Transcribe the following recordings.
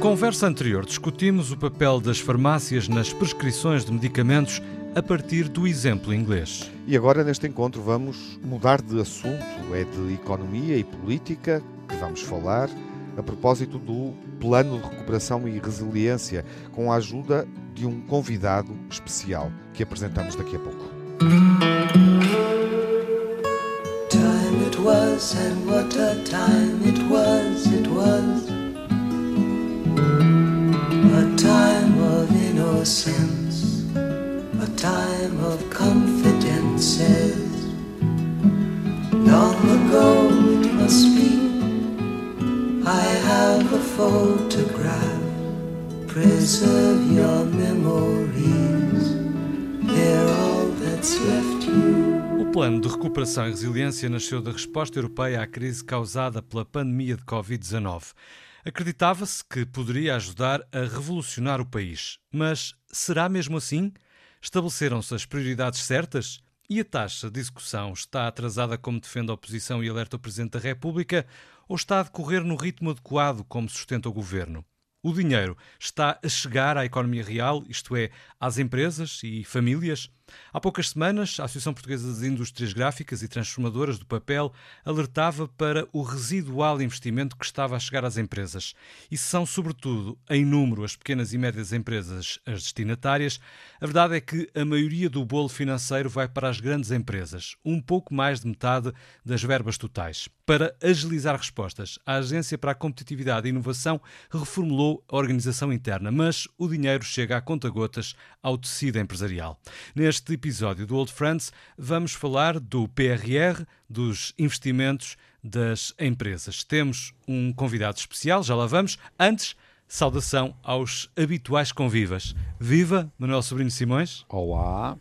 conversa anterior discutimos o papel das farmácias nas prescrições de medicamentos a partir do exemplo inglês. E agora, neste encontro, vamos mudar de assunto. É de economia e política que vamos falar a propósito do Plano de Recuperação e Resiliência, com a ajuda de um convidado especial que apresentamos daqui a pouco. Time it was, and what a time it was, it was. A time of confidences. Long ago it must be, I have a photograph. Preserve your memories, they're all that's left you. O plano de recuperação e resiliência nasceu da resposta europeia à crise causada pela pandemia de Covid-19. Acreditava-se que poderia ajudar a revolucionar o país. Mas será mesmo assim? Estabeleceram-se as prioridades certas? E a taxa de execução está atrasada como defende a oposição e alerta o Presidente da República? Ou está a decorrer no ritmo adequado como sustenta o Governo? O dinheiro está a chegar à economia real, isto é, às empresas e famílias? Há poucas semanas, a Associação Portuguesa das Indústrias Gráficas e Transformadoras do Papel alertava para o residual investimento que estava a chegar às empresas. E são, sobretudo, em número, as pequenas e médias empresas as destinatárias, a verdade é que a maioria do bolo financeiro vai para as grandes empresas, um pouco mais de metade das verbas totais. Para agilizar respostas, a Agência para a Competitividade e Inovação reformulou a organização interna, mas o dinheiro chega a conta-gotas ao tecido empresarial. Neste episódio do Old Friends, vamos falar do PRR, dos investimentos das empresas. Temos um convidado especial, já lá vamos. Antes, saudação aos habituais convivas. Viva Manuel Sobrinho Simões. Olá.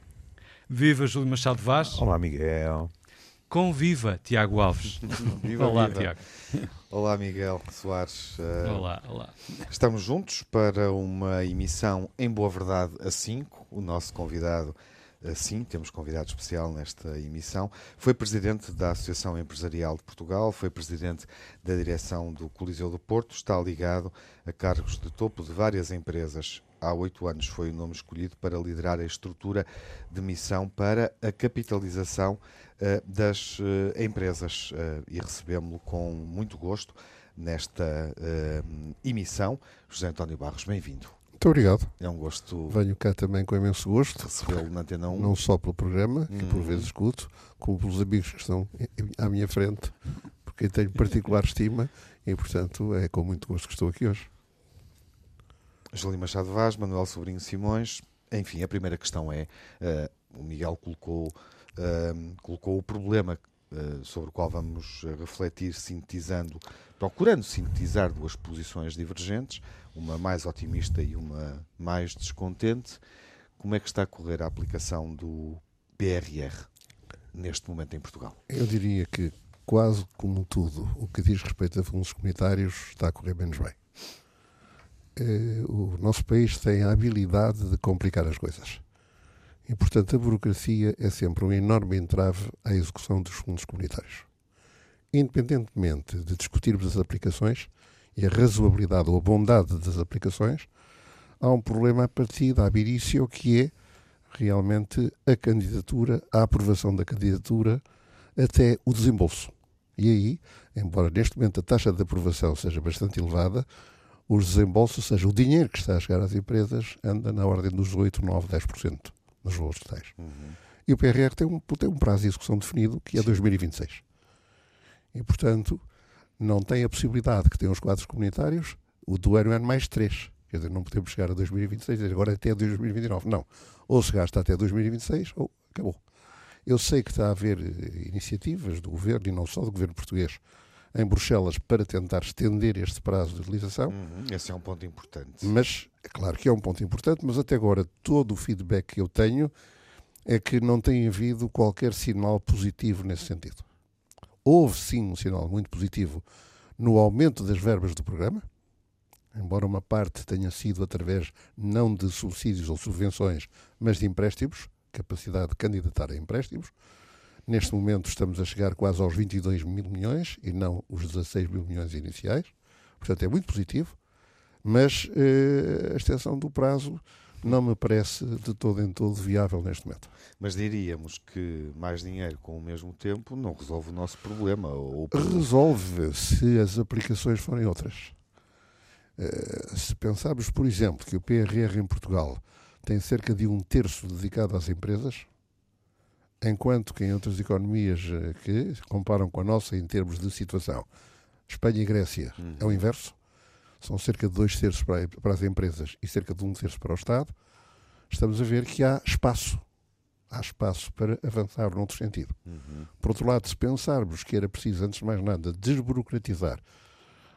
Viva Júlio Machado Vaz. Olá, Miguel. Conviva Tiago Alves. viva, olá, viva. Tiago. Olá, Miguel Soares. Uh, olá, olá. Estamos juntos para uma emissão em boa verdade a 5. O nosso convidado Sim, temos convidado especial nesta emissão. Foi presidente da Associação Empresarial de Portugal, foi presidente da direção do Coliseu do Porto, está ligado a cargos de topo de várias empresas. Há oito anos foi o nome escolhido para liderar a estrutura de missão para a capitalização uh, das uh, empresas uh, e recebemos-lo com muito gosto nesta emissão. José António Barros, bem-vindo. Muito obrigado. É um gosto. Venho cá também com imenso gosto. Recebê-lo na Antena 1. Não só pelo programa, que por uhum. vezes escuto, como pelos amigos que estão à minha frente, porque tenho particular estima e, portanto, é com muito gosto que estou aqui hoje. Júlio Machado Vaz, Manuel Sobrinho Simões. Enfim, a primeira questão é: uh, o Miguel colocou, uh, colocou o problema uh, sobre o qual vamos refletir, sintetizando, procurando sintetizar duas posições divergentes uma mais otimista e uma mais descontente. Como é que está a correr a aplicação do PRR neste momento em Portugal? Eu diria que, quase como tudo o que diz respeito a fundos comunitários, está a correr menos bem. Eh, o nosso país tem a habilidade de complicar as coisas. E, portanto, a burocracia é sempre um enorme entrave à execução dos fundos comunitários. Independentemente de discutirmos as aplicações, e a razoabilidade ou a bondade das aplicações, há um problema a partir da abirício que é realmente a candidatura, a aprovação da candidatura até o desembolso. E aí, embora neste momento a taxa de aprovação seja bastante elevada, os desembolsos, ou seja, o dinheiro que está a chegar às empresas, anda na ordem dos 8, 9, 10% nos valores totais. Uhum. E o PRR tem um, tem um prazo de execução definido que é 2026. E, portanto, não tem a possibilidade que têm os quadros comunitários, o do ano é mais 3. Quer dizer, não podemos chegar a 2026 dizer agora até 2029. Não. Ou se gasta até 2026 ou acabou. Eu sei que está a haver eh, iniciativas do governo e não só do governo português em Bruxelas para tentar estender este prazo de utilização. Uhum, esse é um ponto importante. Mas, é claro que é um ponto importante, mas até agora todo o feedback que eu tenho é que não tem havido qualquer sinal positivo nesse sentido. Houve sim um sinal muito positivo no aumento das verbas do programa, embora uma parte tenha sido através não de subsídios ou subvenções, mas de empréstimos, capacidade de candidatar a empréstimos. Neste momento estamos a chegar quase aos 22 mil milhões e não os 16 mil milhões iniciais. Portanto, é muito positivo. Mas eh, a extensão do prazo não me parece de todo em todo viável neste momento. Mas diríamos que mais dinheiro com o mesmo tempo não resolve o nosso problema. Ou... Resolve se as aplicações forem outras. Uh, se pensarmos, por exemplo, que o PRR em Portugal tem cerca de um terço dedicado às empresas, enquanto que em outras economias eh, que comparam com a nossa em termos de situação, Espanha e Grécia uhum. é o inverso, são cerca de dois terços para, para as empresas e cerca de um terço para o Estado, estamos a ver que há espaço. Há espaço para avançar noutro sentido. Uhum. Por outro lado, se pensarmos que era preciso, antes de mais nada, desburocratizar,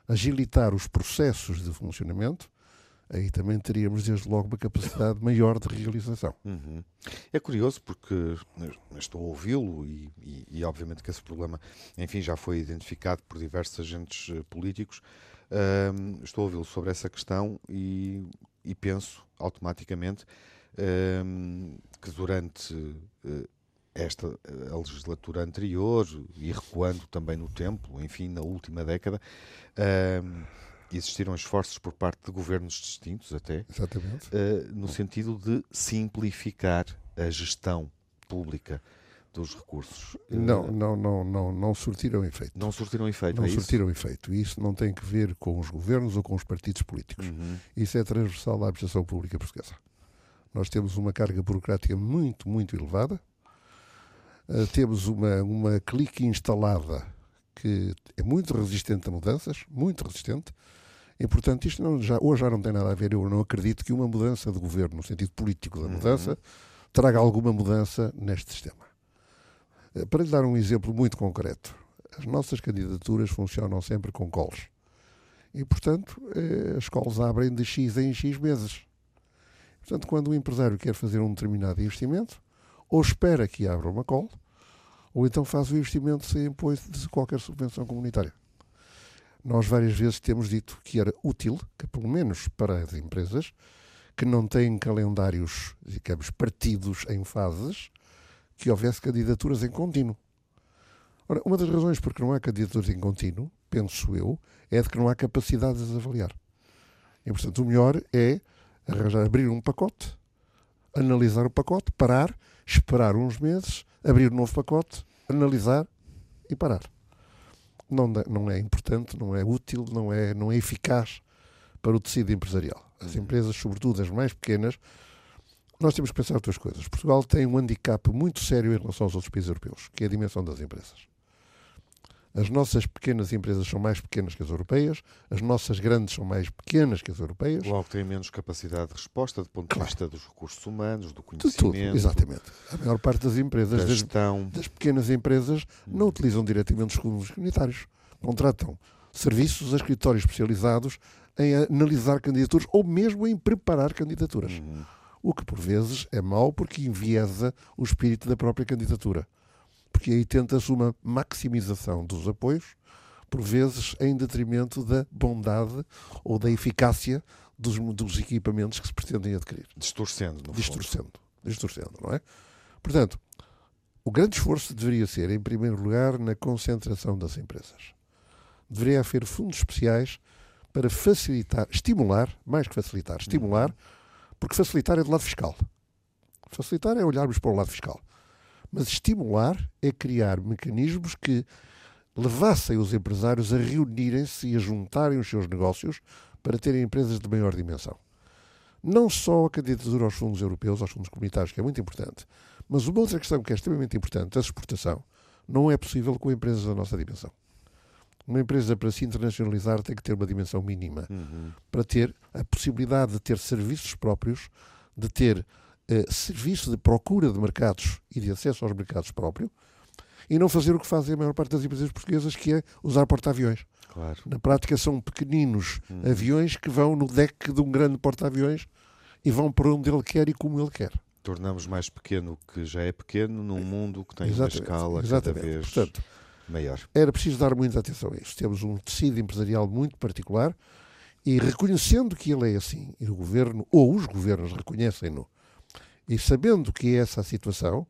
agilitar os processos de funcionamento, aí também teríamos desde logo uma capacidade maior de realização. Uhum. É curioso porque estou a ouvi-lo e, e, e, obviamente que esse problema, enfim, já foi identificado por diversos agentes eh, políticos, estou a ouvi-lo sobre essa questão e, e penso automaticamente que durante uh, esta a legislatura anterior e recuando também no tempo, enfim, na última década, existiram esforços por parte de governos distintos até, uh, no sentido de simplificar a gestão pública dos recursos. Não, não, não, não, não surtiram efeito. Não surtiram efeito, Não é surtiram isso? efeito. Isso não tem que ver com os governos ou com os partidos políticos. Uhum. Isso é transversal à administração pública portuguesa. Nós temos uma carga burocrática muito, muito elevada. Uh, temos uma, uma clique instalada que é muito resistente a mudanças, muito resistente. E, portanto, isto não, já, hoje já não tem nada a ver. Eu não acredito que uma mudança de governo, no sentido político da uhum. mudança, uhum. traga alguma mudança neste sistema. Eh, para lhe dar um exemplo muito concreto, as nossas candidaturas funcionam sempre com calls. E, portanto, eh, as calls abrem de X em X meses. Portanto, quando o empresário quer fazer um determinado investimento, ou espera que abra uma call, ou então faz o investimento sem apoio de qualquer subvenção comunitária. Nós várias vezes temos dito que era útil, que pelo menos para as empresas que não têm calendários, digamos, partidos em fases, que houvesse candidaturas em contínuo. Ora, uma das razões por que não há candidaturas em contínuo, penso eu, é de que não há capacidade de avaliar. E, portanto, o melhor é arranjar, abrir um pacote, analisar o pacote, parar, esperar uns meses, abrir um novo pacote, analisar e parar. Não, não é importante, não é útil, não é, não é eficaz para o tecido empresarial. As uhum. empresas, sobretudo as mais pequenas, nós temos que pensar outras coisas. Portugal tem um handicap muito sério em relação aos outros países europeus, que é a dimensão das empresas. As nossas pequenas empresas são mais pequenas que as europeias, as nossas grandes são mais pequenas que as europeias. Logo têm menos capacidade de resposta do ponto de claro. vista dos recursos humanos, do conhecimento. De tudo, exatamente. A maior parte das empresas, das, das, pequenas empresas, não utilizam diretamente os fundos comunitários. Contratam serviços a escritórios especializados em analisar candidaturas ou mesmo em preparar candidaturas. Uhum o que por vezes é mau porque enviesa o espírito da própria candidatura. Porque aí tenta-se uma maximização dos apoios, por vezes em detrimento da bondade ou da eficácia dos, dos equipamentos que se pretendem adquirir. Distorcendo, no Distorcendo, fundo. distorcendo, não é? Portanto, o grande esforço deveria ser, em primeiro lugar, na concentração das empresas. Deveria haver fundos especiais para facilitar, estimular, mais que facilitar, estimular uhum porque facilitar é do lado fiscal. Facilitar é olharmos para o lado fiscal. Mas estimular é criar mecanismos que levassem os empresários a reunirem-se e a juntarem os seus negócios para terem empresas de maior dimensão. Não só a candidatura aos fundos europeus, aos fundos comunitários, que é muito importante, mas uma outra questão que é extremamente importante, a exportação, não é possível com empresas da nossa dimensão. Uma empresa, para se internacionalizar, tem que ter uma dimensão mínima uhum. para ter a possibilidade de ter serviços próprios, de ter serviço de procura de mercados e de acesso aos mercados próprios e não fazer o que fazem a maior parte das empresas portuguesas, que é usar porta-aviões. Claro. Na prática, são pequeninos uhum. aviões que vão no deck de um grande porta-aviões e vão para onde ele quer e como ele quer. Tornamos mais pequeno o que já é pequeno num mundo que tem exatamente, uma escala exatamente. cada vez. Portanto, maior. Era preciso dar muita atenção a isto. Temos um tecido empresarial muito particular e reconhecendo que ele é assim, e o governo, ou os governos reconhecem-no, e sabendo que é essa a situação,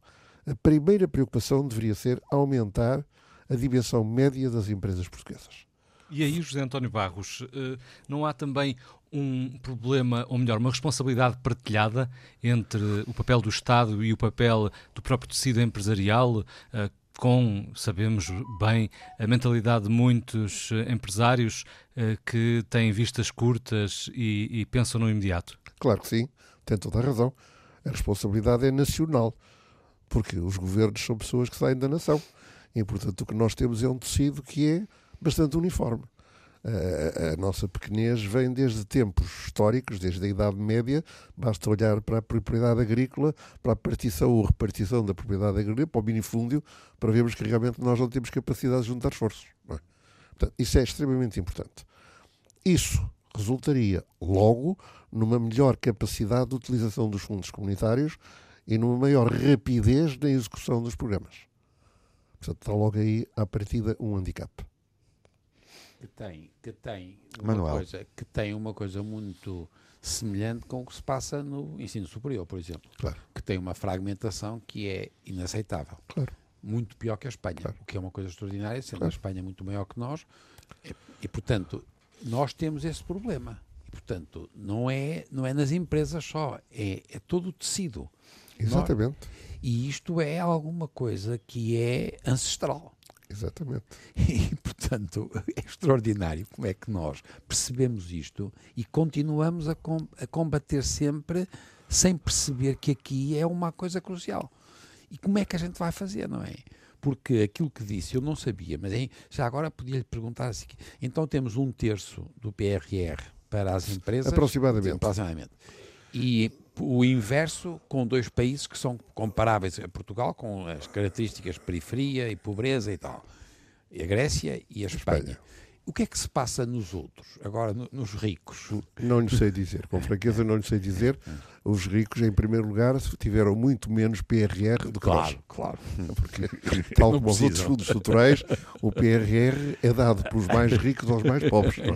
a primeira preocupação deveria ser aumentar a dimensão média das empresas portuguesas. E aí, José António Barros, eh, não há também um problema, ou melhor, uma responsabilidade partilhada entre o papel do Estado e o papel do próprio tecido empresarial, eh, com, sabemos bem, a mentalidade de muitos eh, empresários que têm vistas curtas e, e pensam no imediato? Claro que sim, tem toda a razão. A responsabilidade é nacional, porque os governos são pessoas que saem da nação. E, portanto, o que nós temos é um tecido que é bastante uniforme. A, a, nossa pequenez vem desde tempos históricos, desde a Idade Média. Basta olhar para a propriedade agrícola, para a partição ou repartição da propriedade agrícola, para o minifúndio, para vermos que realmente nós não temos capacidade de juntar esforços. É? Portanto, isso é extremamente importante. Isso resultaria, logo, numa melhor capacidade de utilização dos fundos comunitários e numa maior rapidez na execução dos programas. Portanto, está logo aí, à partida, um handicap que tem, que tem uma Manuel. coisa, que tem uma coisa muito semelhante com o que se passa no ensino superior, por exemplo. Claro. Que tem uma fragmentação que é inaceitável. Claro. Muito pior que a Espanha, claro. o que é uma coisa extraordinária, sendo claro. a Espanha muito maior que nós. E, e, portanto, nós temos esse problema. Portanto, não é, não é nas empresas só, é, é todo o tecido. Exatamente. Nós, e isto é alguma coisa que é ancestral. Exatamente. E, portanto, é extraordinário como é que nós percebemos isto e continuamos a, com, a combater sempre sem perceber que aqui é uma coisa crucial. E como é que a gente vai fazer, não é? Porque aquilo que disse eu não sabia, mas hein, já agora podia-lhe perguntar assim: então temos um terço do PRR para as empresas. Aproximadamente. Aproximadamente. E o inverso com dois países que são comparáveis a Portugal, com as características periferia e pobreza e tal. A Grécia e a Espanha. Espanha. O que é que se passa nos outros, agora no, nos ricos? Não lhe sei dizer, com franqueza não lhe sei dizer. Os ricos, em primeiro lugar, tiveram muito menos PRR do que claro, nós. Claro, Porque, tal como os outros fundos estruturais, o PRR é dado pelos mais ricos aos mais pobres.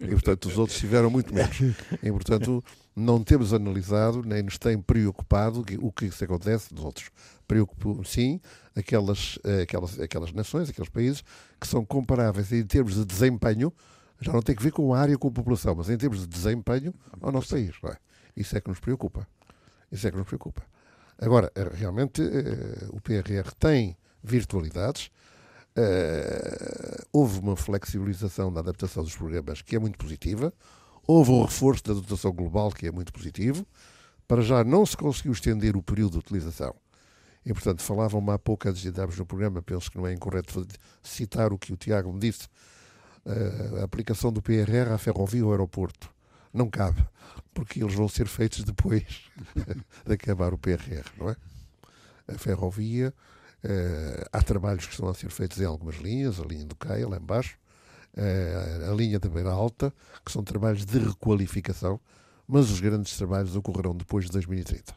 E, portanto, os outros tiveram muito menos. E, portanto, não temos analisado, nem nos tem preocupado o que isso acontece nos outros. Preocupa, sim, aquelas, eh, aquelas, aquelas nações, aqueles países que são comparáveis em termos de desempenho, já não tem que ver com a área, com a população, mas em termos de desempenho ao nosso país. É? Isso é que nos preocupa. Isso é que nos preocupa. Agora, eh, realmente, eh, o PRR tem virtualidades. houve uma flexibilização da adaptação dos programas que é muito positiva. Houve um reforço da dotação global que é muito positivo. Para já não se conseguiu estender o período de utilização e, portanto, falavam-me há pouco, antes de entrarmos no programa, penso que não é incorreto citar o que o Tiago me disse, a aplicação do PRR à ferrovia ou aeroporto. Não cabe, porque eles vão ser feitos depois de acabar o PRR, não é? A ferrovia, uh, há trabalhos que estão a ser feitos em algumas linhas, a linha do Caia, lá embaixo, a linha da Beira Alta, que são trabalhos de requalificação, mas os grandes trabalhos ocorrerão depois de 2030.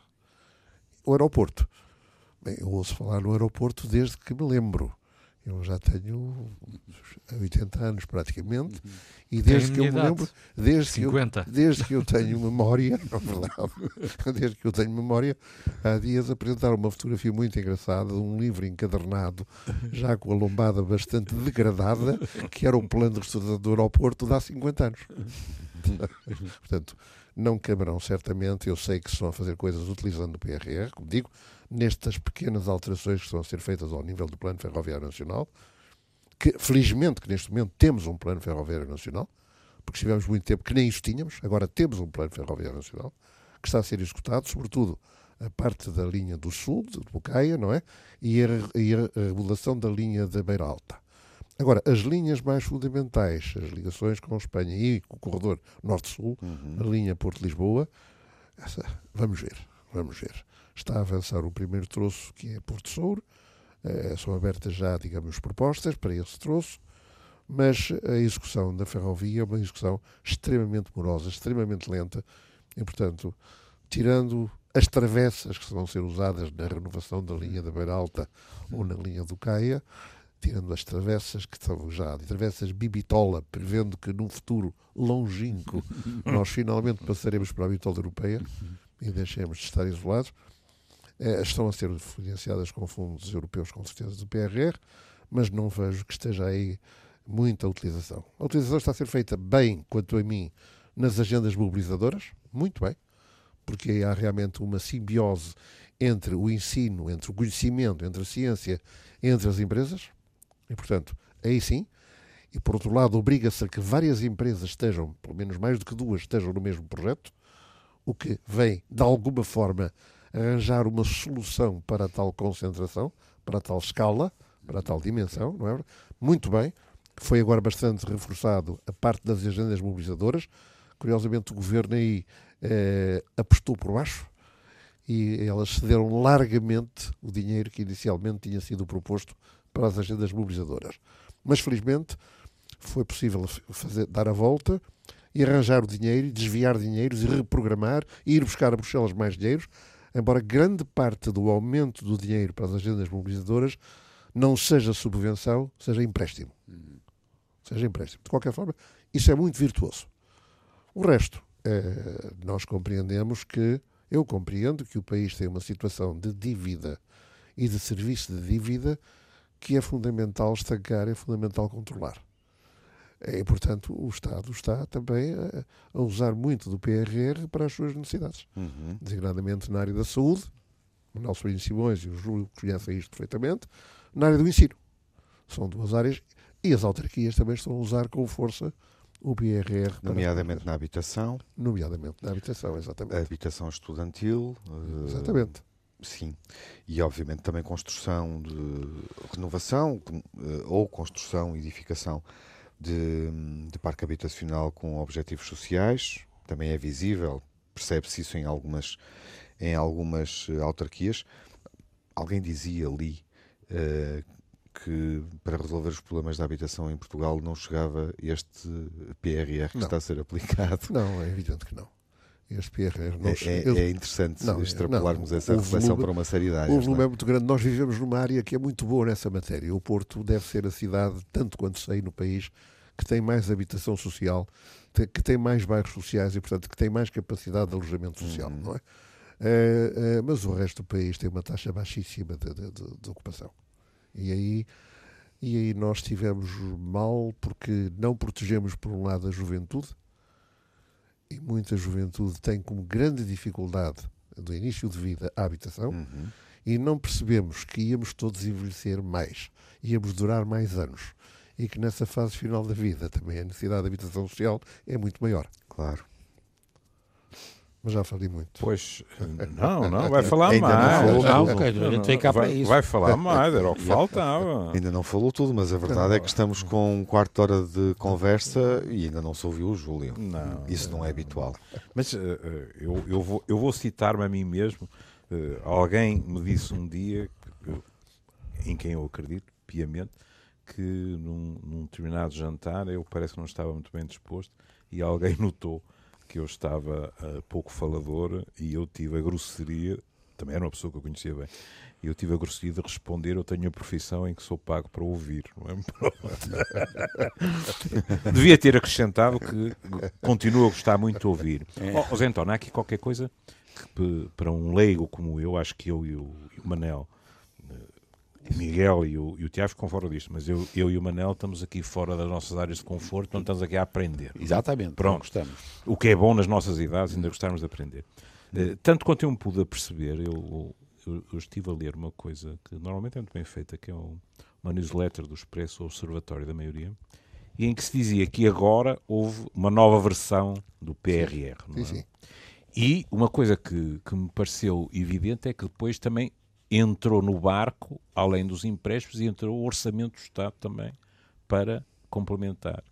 O aeroporto, Bem, eu ouço falar no aeroporto desde que me lembro. Eu já tenho 80 anos praticamente uhum. e desde que eu me lembro, desde 50. que, eu, desde que eu tenho memória, não verdade, desde que eu tenho memória, há dias apresentaram uma fotografia muito engraçada de um livro encadernado, já com a lombada bastante degradada, que era um plano de restauração do aeroporto de há 50 anos. Portanto, não caberão certamente, eu sei que estão a fazer coisas utilizando o PRR, como digo, nestas pequenas alterações que estão a ser feitas ao nível do Plano Ferroviário Nacional, que felizmente que neste momento temos um Plano Ferroviário Nacional, porque tivemos muito tempo que nem isso tínhamos, agora temos um Plano Ferroviário Nacional, que está a ser executado, sobretudo a parte da linha do Sul, de Bocaia, não é? E a, e a regulação da linha da Beira Alta. Agora, as linhas mais fundamentais, as ligações com a Espanha e com o corredor Norte-Sul, uhum. a linha Porto-Lisboa, vamos ver, vamos ver está a avançar o primeiro troço, que é Porto Souro. Uh, são abertas já, digamos, propostas para esse troço, mas a execução da ferrovia é uma execução extremamente morosa, extremamente lenta, e, portanto, tirando as travessas que vão ser usadas na renovação da linha da Beira Alta ou na linha do Caia, tirando as travessas que estão já, travessas bibitola, prevendo que num futuro longínquo nós finalmente passaremos para a bitola europeia e deixemos de estar isolados, é, estão a ser financiadas com fundos europeus, com certeza, do PRR, mas não vejo que esteja aí muita utilização. A utilização está a ser feita bem, quanto a mim, nas agendas mobilizadoras, muito bem, porque aí há realmente uma simbiose entre o ensino, entre o conhecimento, entre a ciência, entre as empresas, e portanto, aí sim. E por outro lado, obriga-se a que várias empresas estejam, pelo menos mais do que duas, estejam no mesmo projeto, o que vem, de alguma forma, arranjar uma solução para tal concentração, para tal escala, para tal dimensão, não é? Muito bem. Foi agora bastante reforçado a parte das agendas mobilizadoras. Curiosamente, o governo aí eh, apostou por baixo e elas cederam largamente o dinheiro que inicialmente tinha sido proposto para as agendas mobilizadoras. Mas, felizmente, foi possível fazer, dar a volta e arranjar o dinheiro, desviar dinheiros e reprogramar e ir buscar a Bruxelas mais dinheiros, embora grande parte do aumento do dinheiro para as agendas mobilizadoras não seja subvenção, seja empréstimo. Seja empréstimo. De qualquer forma, isso é muito virtuoso. O resto, eh, nós compreendemos que, eu compreendo que o país tem uma situação de dívida e de serviço de dívida que é fundamental estancar, é fundamental controlar. E, portanto, o Estado está também a, a, usar muito do PRR para as suas necessidades, uhum. designadamente na área da saúde, o Nelson Simões e o Júlio conhecem isto perfeitamente, na área do ensino. São duas áreas e as autarquias também estão a usar com força o PRR. Nomeadamente na habitação. Nomeadamente na habitação, exatamente. A habitação estudantil. Exatamente. Sim. E, obviamente, também construção de renovação uh, ou construção edificação de, de parque habitacional com objetivos sociais. Também é visível, percebe-se isso em algumas, em algumas uh, autarquias. Alguém dizia ali uh, que para resolver os problemas da habitação em Portugal não chegava este PRR que não. está a ser aplicado. Não, é evidente que não. Este PRR não é, é, é interessante não, extrapolarmos não, essa reflexão volume, para uma série de áreas. O volume é? é muito grande. Nós vivemos numa área que é muito boa nessa matéria. O Porto deve ser a cidade, tanto quanto sei, no país, que tem mais habitação social, que tem mais bairros sociais e, portanto, que tem mais capacidade de alojamento social, uhum. não é? É, é? mas o resto do país tem uma taxa baixíssima de, de, de, de ocupação. E aí, e aí nós estivemos mal porque não protegemos, por um lado, a juventude, e muita juventude tem como grande dificuldade do início de vida a habitação, uhum. e não percebemos que íamos todos envelhecer mais, íamos durar mais anos, e que nessa fase final da vida também a necessidade de habitação social é muito maior. Claro mas já falei muito. Pois, não, não, vai falar Ainda mais. Não falou, não, não, tem cá vai, para isso. vai falar mais, era o que faltava. Ainda não falou tudo, mas a verdade é que estamos com um quarto de hora de conversa e ainda não se ouviu o Júlio. Não, isso não é habitual. Mas uh, eu, eu, vou, eu vou citar-me a mim mesmo. Uh, alguém me disse um dia, em quem eu acredito, piamente, que num, num determinado jantar eu parece que não estava muito bem disposto e alguém notou que eu estava uh, pouco falador e eu tive a grosseria, também era uma pessoa que eu conhecia bem, e eu tive a grosseria de responder: Eu tenho a profissão em que sou pago para ouvir. É? Devia ter acrescentado que continuo a gostar muito de ouvir. É. Oh, Zé António, há aqui qualquer coisa que para um leigo como eu, acho que eu e o, e o Manel Miguel e o, e o Tiago ficam fora disto, mas eu, eu e o Manel estamos aqui fora das nossas áreas de conforto, não estamos aqui a aprender. Exatamente. Pronto. Gostamos. O que é bom nas nossas idades, ainda gostarmos de aprender. Uh, tanto quanto eu me pude perceber, eu, eu, eu, estive a ler uma coisa que normalmente é muito bem feita, que é um, uma newsletter do Expresso Observatório da Maioria, e em que se dizia que agora houve uma nova versão do PRR. Sim, é? sim. E uma coisa que, que me pareceu evidente é que depois também entrou no barco, além dos empréstimos, e entrou o orçamento do Estado também para complementar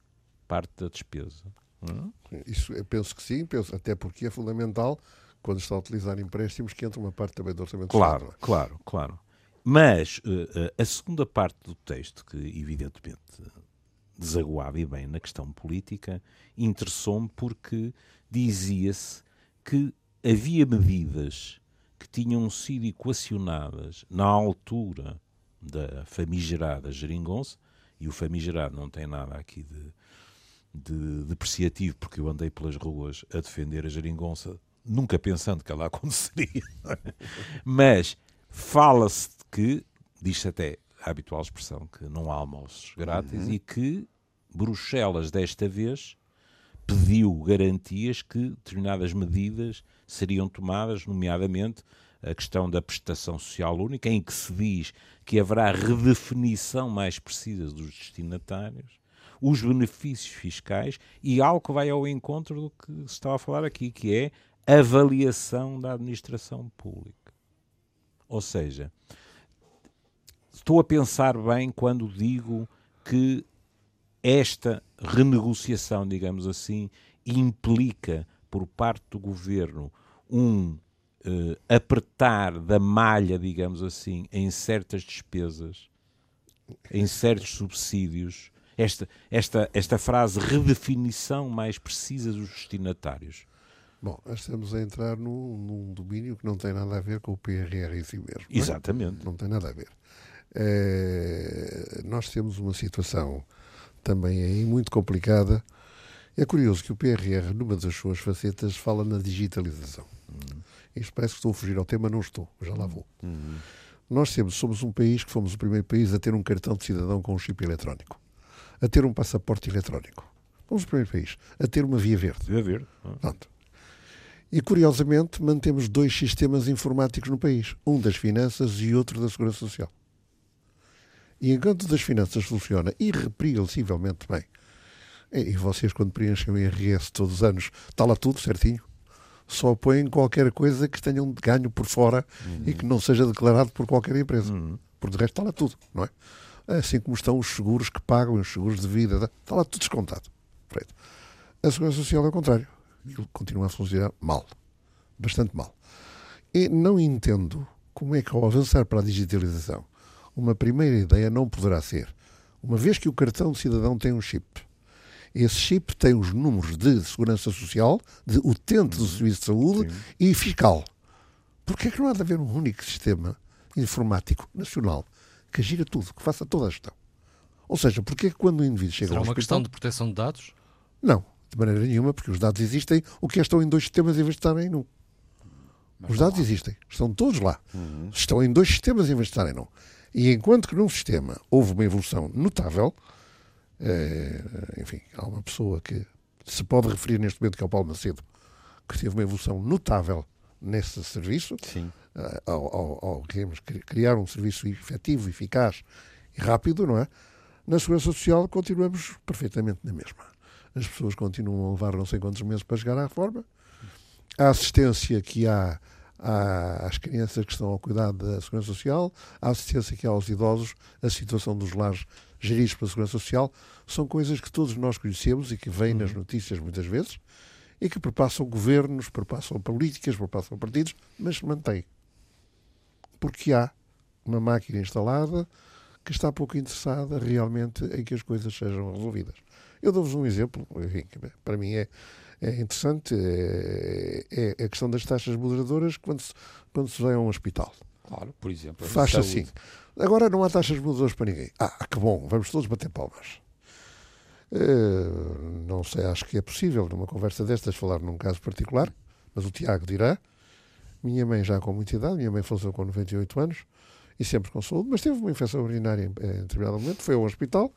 parte da despesa. É? Isso, eu penso que sim, penso, até porque é fundamental, quando está a utilizar empréstimos, que entre uma parte também do orçamento claro, do Estado. Claro, claro, claro. Mas uh, a segunda parte do texto, que evidentemente desaguava e bem na questão política, interessou-me porque dizia-se que havia medidas que tinham sido equacionadas na altura da famigerada geringonça, e o famigerado não tem nada aqui de, de depreciativo, porque eu andei pelas ruas a defender a geringonça, nunca pensando que ela aconteceria. Mas fala-se que, diz-se até a habitual expressão, que não há almoços grátis uhum. e que Bruxelas, desta vez, pediu garantias que determinadas medidas seriam tomadas, nomeadamente a questão da prestação social única, em que se diz que haverá redefinição mais precisa dos destinatários, os benefícios fiscais e algo que vai ao encontro do que se estava a falar aqui, que é avaliação da administração pública. Ou seja, estou a pensar bem quando digo que esta renegociação, digamos assim, implica por parte do governo um uh, apertar da malha, digamos assim, em certas despesas, em certos subsídios. Esta, esta, esta frase redefinição mais precisa dos destinatários. Bom, nós estamos a entrar num, num, domínio que não tem nada a ver com o PRR em si mesmo. É? Exatamente. Não, não tem nada a ver. É, nós temos uma situação também aí muito complicada. É curioso que o PRR, numa das suas facetas, fala na digitalização. Uhum. Isto parece que estou a fugir ao tema, não estou, já lá vou. Uhum. Nós somos um país que fomos o primeiro país a ter um cartão de cidadão com um chip eletrónico, a ter um passaporte eletrónico. Fomos o primeiro país a ter uma via verde. Via verde. Pronto. E curiosamente mantemos dois sistemas informáticos no país, um das finanças e outro da segurança social. E enquanto das finanças funciona irrepreensivelmente bem, e vocês quando preenchem o IRS todos os anos, está lá tudo certinho, só põem qualquer coisa que tenham de ganho por fora uhum. e que não seja declarado por qualquer empresa. Uhum. Por de resto está lá tudo, não é? Assim como estão os seguros que pagam, os seguros de vida, está lá tudo descontado. Feito. A Segurança Social é o contrário. Aquilo continua a funcionar mal. Bastante mal. E não entendo como é que ao avançar para a digitalização, uma primeira ideia não poderá ser, uma vez que o cartão de cidadão tem um chip, esse chip tem os números de segurança social, de utente do uhum. serviço de saúde Sim. e fiscal. Porquê é que não há de haver um único sistema informático nacional que gira tudo, que faça toda a gestão? Ou seja, porquê é que quando o indivíduo chega Será ao uma hospital... questão de proteção de dados? Não, de maneira nenhuma, porque os dados existem, o que é estão em dois sistemas em vez de estarem num. Mas os dados lá. existem, estão todos lá. Uhum. Estão em dois sistemas em vez de estarem num. E enquanto que num sistema houve uma evolução notável, enfim, há uma pessoa que se pode referir neste momento, que é o Paulo Macedo, que teve uma evolução notável nesse serviço, Sim. Eh, ao, ao, ao criar um serviço efetivo, eficaz e rápido, não é? Na Segurança Social continuamos perfeitamente na mesma. As pessoas continuam a levar não sei quantos meses para chegar à reforma. A assistência que há às crianças que estão ao cuidado da Segurança Social, a assistência que há aos idosos, a situação dos lares geridos pela Segurança Social, são coisas que todos nós conhecemos e que vêm nas uhum. notícias muitas vezes e que perpassam governos, perpassam políticas, perpassam partidos, mas se mantém. Porque há uma máquina instalada que está pouco interessada realmente em que as coisas sejam resolvidas. Eu dou-vos um exemplo, enfim, para mim é, é interessante, é, é, a questão das taxas moderadoras quando se, quando se vai a um hospital. Claro, por exemplo. Faz assim. Agora não há taxas moderadoras para ninguém. Ah, que bom, vamos todos bater palmas. Uh, não sei, acho que é possível numa conversa destas falar num caso particular, mas o Tiago dirá. Minha mãe já com muita idade, minha mãe faleceu com 98 anos e sempre com saúde, mas teve uma infecção urinária em, em determinado momento, foi ao hospital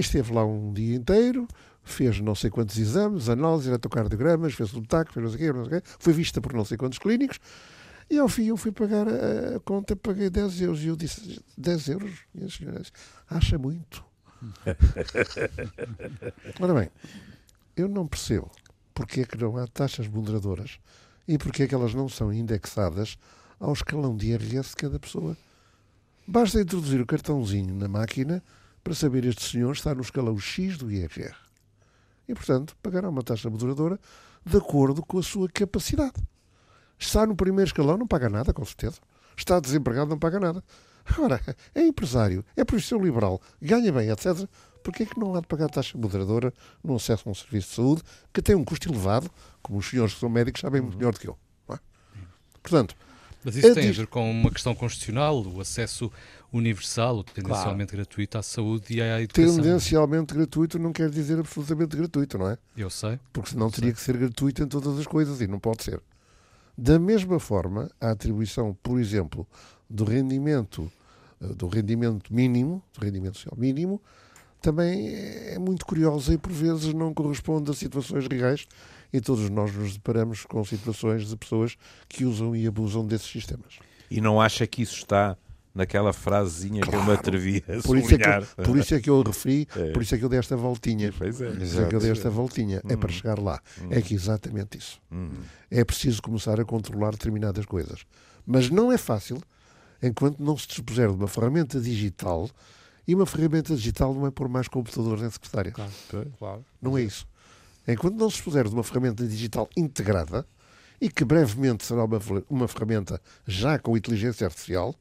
esteve lá um dia inteiro, fez não sei quantos exames, análises, eletrocardiogramas, fez o TAC, fez não sei o quê, não sei o quê, foi vista por não sei quantos clínicos e ao fim eu fui pagar a, a conta, paguei 10 euros. E eu disse: 10 euros? E a senhora disse: acha muito. Ora bem, eu não percebo porque é que não há taxas moderadoras e porque é que elas não são indexadas ao escalão de IRS de cada pessoa. Basta introduzir o cartãozinho na máquina para saber este senhor está no escalão X do IRR. E, portanto, pagará uma taxa moderadora de acordo com a sua capacidade. Está no primeiro escalão, não paga nada, com certeza. Está desempregado, não paga nada. Agora, é empresário, é profissão liberal, ganha bem, etc. Porquê é que não há de pagar taxa moderadora no acesso a um serviço de saúde que tem um custo elevado, como os senhores que são médicos sabem muito melhor do que eu? É? Portanto, mas isso tem a ver com uma questão constitucional, o acesso universal, tendencialmente claro. gratuito à saúde e à educação. Tendencialmente gratuito não quer dizer absolutamente gratuito, não é? Eu sei. Porque senão teria sei. que ser gratuito em todas as coisas e não pode ser. Da mesma forma, a atribuição, por exemplo, do rendimento, eh, do rendimento mínimo, do rendimento social mínimo, também é muito curiosa e por vezes não corresponde a situações reais e todos nós nos deparamos com situações de pessoas que usam e abusam desses sistemas. E não acha que isso está naquela frasezinha que eu me atrevi a Por isso, é eu- por isso é que eu referi, É. por isso é que eu dei esta voltinha. Pois é. Por isso é que eu dei esta voltinha. É para chegar lá. É que exatamente isso. É preciso começar a controlar determinadas coisas. Mas não é fácil enquanto não se dispuser de uma ferramenta digital e uma ferramenta digital não é pôr mais computadores em secretária. Claro. Não é isso. Enquanto não se dispuser de uma ferramenta digital integrada e que brevemente será uma, uma ferramenta já com inteligência artificial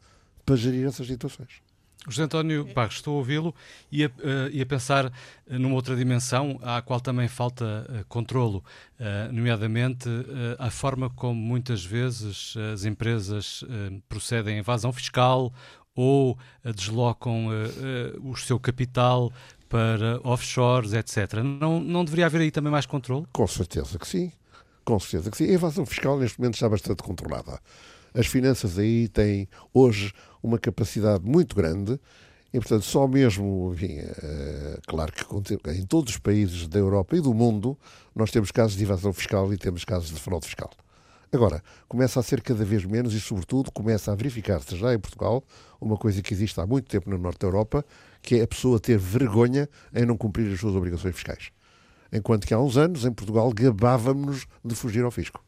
para gerir essas situações. José António Barros, estou a ouvi-lo e, a, eh, e a pensar eh, numa outra dimensão à qual também falta eh, controlo, eh, nomeadamente eh, a forma como muitas vezes as empresas procedem à evasão fiscal ou deslocam o seu capital para offshores, etc. Não, não deveria haver aí também mais controle? Com certeza que sim. Com certeza que sim. A evasão fiscal neste momento está bastante controlada. As finanças aí têm hoje uma capacidade muito grande e, portanto, só mesmo, enfim, eh, claro que em todos os países da Europa e do mundo nós temos casos de evasão fiscal e temos casos de fraude fiscal. Agora, começa a ser cada vez menos e, sobretudo, começa a verificar-se já em Portugal uma coisa que existe há muito tempo no Norte da Europa, que é a pessoa ter vergonha em não cumprir as suas obrigações fiscais. Enquanto que há uns anos, em Portugal, gabávamos-nos de fugir ao fisco.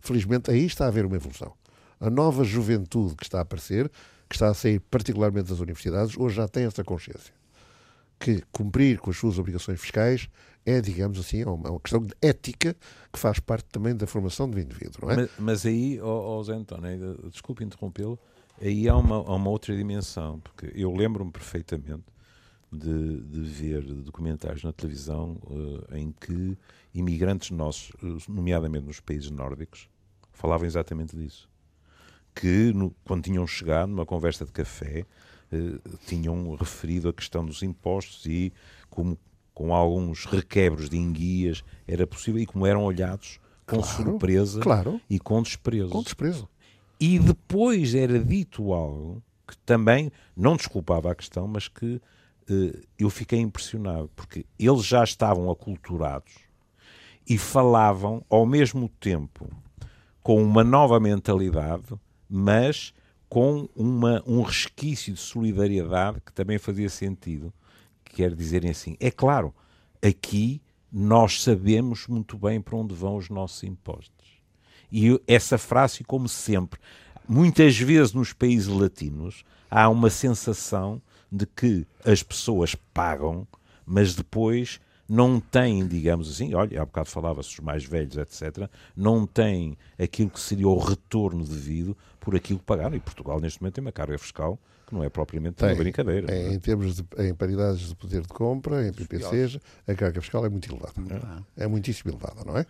Felizmente, aí está a haver uma evolução. A nova juventude que está a aparecer, que está a sair particularmente das universidades, hoje já tem essa consciência. Que cumprir com as suas obrigações fiscais é, digamos assim, é uma, é uma questão de ética que faz parte também da formação do indivíduo, não é? Mas, mas aí, ó ó Zé António, desculpe interrompê-lo, aí há uma, há uma outra dimensão, porque eu lembro-me perfeitamente de, de ver documentários na televisão eh, em que imigrantes nossos, eh, nomeadamente nos países nórdicos, falavam exatamente disso. Que no- quando tinham chegado numa conversa de café, eh, tinham referido a questão dos impostos e como com alguns requebros de enguias era possível e como eram olhados com Claro, surpresa Claro, e com desprezo. com desprezo. E depois era dito algo que também não desculpava a questão, mas que eh, eu fiquei impressionado, porque eles já estavam aculturados e falavam ao mesmo tempo com uma nova mentalidade, mas com uma, um resquício de solidariedade que também fazia sentido. Quer dizerem assim, é claro, aqui nós sabemos muito bem para onde vão os nossos impostos. E essa frase, como sempre, muitas vezes nos países latinos há uma sensação de que as pessoas pagam, mas depois não têm, digamos assim, olha, há bocado falava-se os mais velhos, etc., não têm aquilo que seria o retorno devido por aquilo que pagaram. E Portugal, neste momento, tem uma carga fiscal que não é propriamente uma Tem. brincadeira. É, em termos de em paridades de poder de compra, em PPCs, a carga fiscal é muito elevada. É muitíssimo elevada, não é?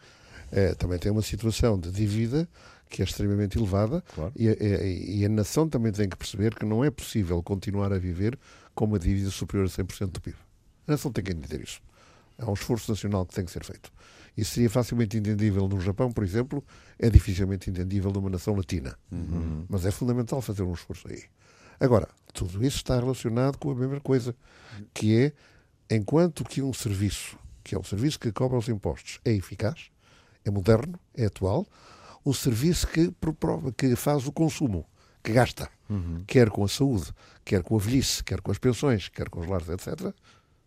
É, também tem uma situação de dívida que é extremamente elevada Claro. e, a, e- e a nação também tem que perceber que não é possível continuar a viver com uma dívida superior a 100% do PIB. A nação tem que entender isso. É um esforço nacional que tem que ser feito. Isso seria facilmente entendível no Japão, por exemplo, é dificilmente entendível numa nação latina. Mas é fundamental fazer um esforço aí. Agora, tudo isso está relacionado com a mesma coisa, que é, enquanto que um serviço, que é um serviço que cobra os impostos, é eficaz, é moderno, é atual, o serviço que, promove- que faz o consumo, que gasta, quer com a saúde, quer com a velhice, quer com as pensões, quer com os lares, etc.,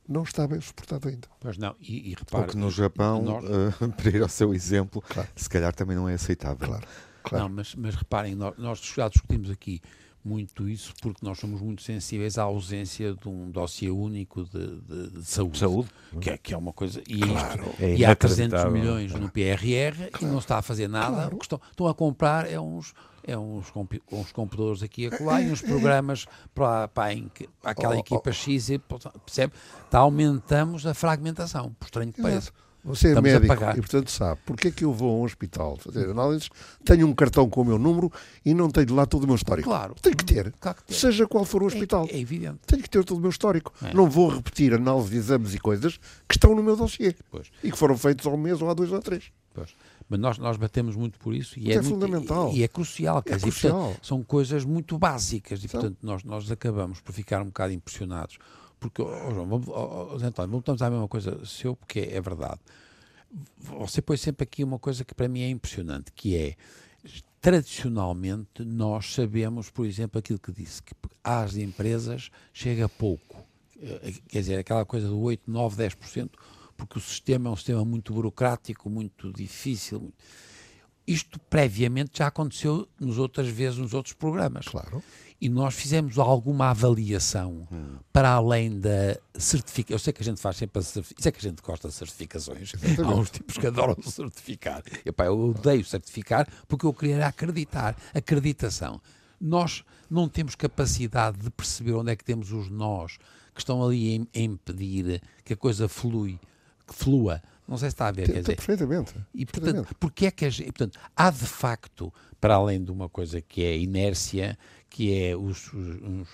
não está bem suportado ainda. Pois não, e, e Ou repara. que no Japão, nós- eh, para ir ao seu exemplo, Claro. se calhar também não é aceitável. Claro. Claro. Não, mas, mas reparem, nós, nós já discutimos aqui muito isso porque nós somos muito sensíveis à ausência de um dossiê único de, de- de saúde. Saúde. Que é, que é uma coisa. E, Claro. isto- É e há 300 inacreditável. milhões no PRR e não se está a fazer nada. O que estão, estão a comprar é uns, é uns, compi- uns computadores aqui e acolá e uns programas para, para, para aquela Oh, equipa X. E, percebe? Está, aumentamos a fragmentação, por estranho que pareça. Você é Estamos médico e, portanto, sabe porque é que eu vou a um hospital fazer análises, tenho um cartão com o meu número e não tenho lá todo o meu histórico. Claro. Tenho que ter. Claro que. Seja qual for o hospital. É, é evidente. Tenho que ter todo o meu histórico. É. Não vou repetir análise de exames e coisas que estão no meu dossiê Pois. e que foram feitos há um mês ou há dois ou há três. Pois. Mas nós, nós batemos muito por isso e Mas é, é muito- fundamental. E, e é crucial. Quer É dizer, crucial. portanto, são coisas muito básicas e, portanto, nós, nós acabamos por ficar um bocado impressionados Porque, oh, João, vamos, oh, António, voltamos à mesma coisa seu, porque é, verdade. Você põe sempre aqui uma coisa que para mim é impressionante, que é tradicionalmente nós sabemos, por exemplo, aquilo que disse, que às empresas chega pouco. Eh, quer dizer, aquela coisa do 8, 9, 10%, porque o sistema é um sistema muito burocrático, muito difícil. Isto previamente já aconteceu nos outras vezes, nos outros programas. Claro. E nós fizemos alguma avaliação hum. para além da certificação. Eu sei que a gente faz sempre a certificação. É que a gente gosta de certificações. Há uns tipos que adoram certificar. Epá, eu odeio certificar porque eu queria acreditar. Acreditação. Nós não temos capacidade de perceber onde é que temos os nós que estão ali a impedir que a coisa flui, que flua. Não sei se está a ver. Quer dizer, perfeitamente. E, portanto, porque é que a, portanto, há de facto, para além de uma coisa que é inércia, que é os, os,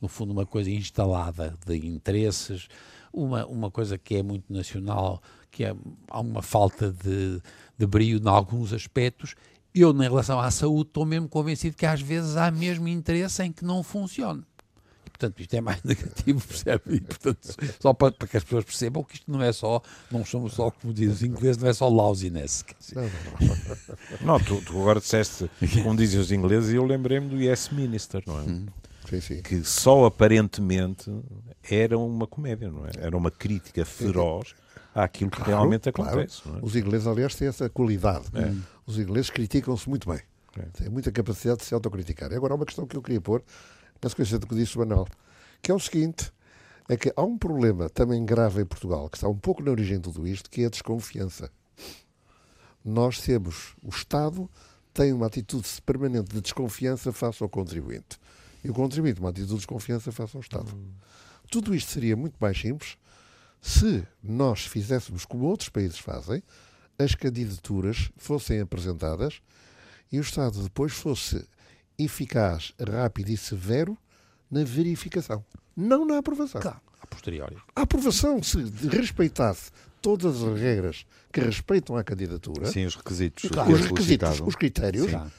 no fundo uma coisa instalada de interesses, uma, uma coisa que é muito nacional, que é, há uma falta de, de brio em alguns aspectos. Eu, em relação à saúde, estou mesmo convencido que às vezes há mesmo interesse em que não funcione portanto, isto é mais negativo, percebe? E, portanto, só para, para, que as pessoas percebam que isto não é só, não somos só, como dizem os ingleses, não é só lousiness. Não, tu, tu, agora disseste, como dizem os ingleses, e eu lembrei-me do Yes Minister, não é? Hum. Sim, sim. Que só aparentemente era uma comédia, não é? Era uma crítica feroz àquilo que claro, realmente acontece. Claro. É? Os ingleses, aliás, têm essa qualidade. É. Os ingleses criticam-se muito bem. É. Têm muita capacidade de se autocriticar. Agora, uma questão que eu queria pôr, na sequência do que disse o Manuel, que é o seguinte: é que há um problema também grave em Portugal, que está um pouco na origem de tudo isto, que é a desconfiança. Nós temos, o Estado tem uma atitude permanente de desconfiança face ao contribuinte. E o contribuinte, uma atitude de desconfiança face ao Estado. Hum. Tudo isto seria muito mais simples se nós fizéssemos como outros países fazem, as candidaturas fossem apresentadas e o Estado depois fosse eficaz, rápido e severo na verificação, não na aprovação. Claro, a posteriori. A aprovação, se respeitasse todas as regras que respeitam a candidatura. Sim, os requisitos. Claro, os requisitos, os critérios, era,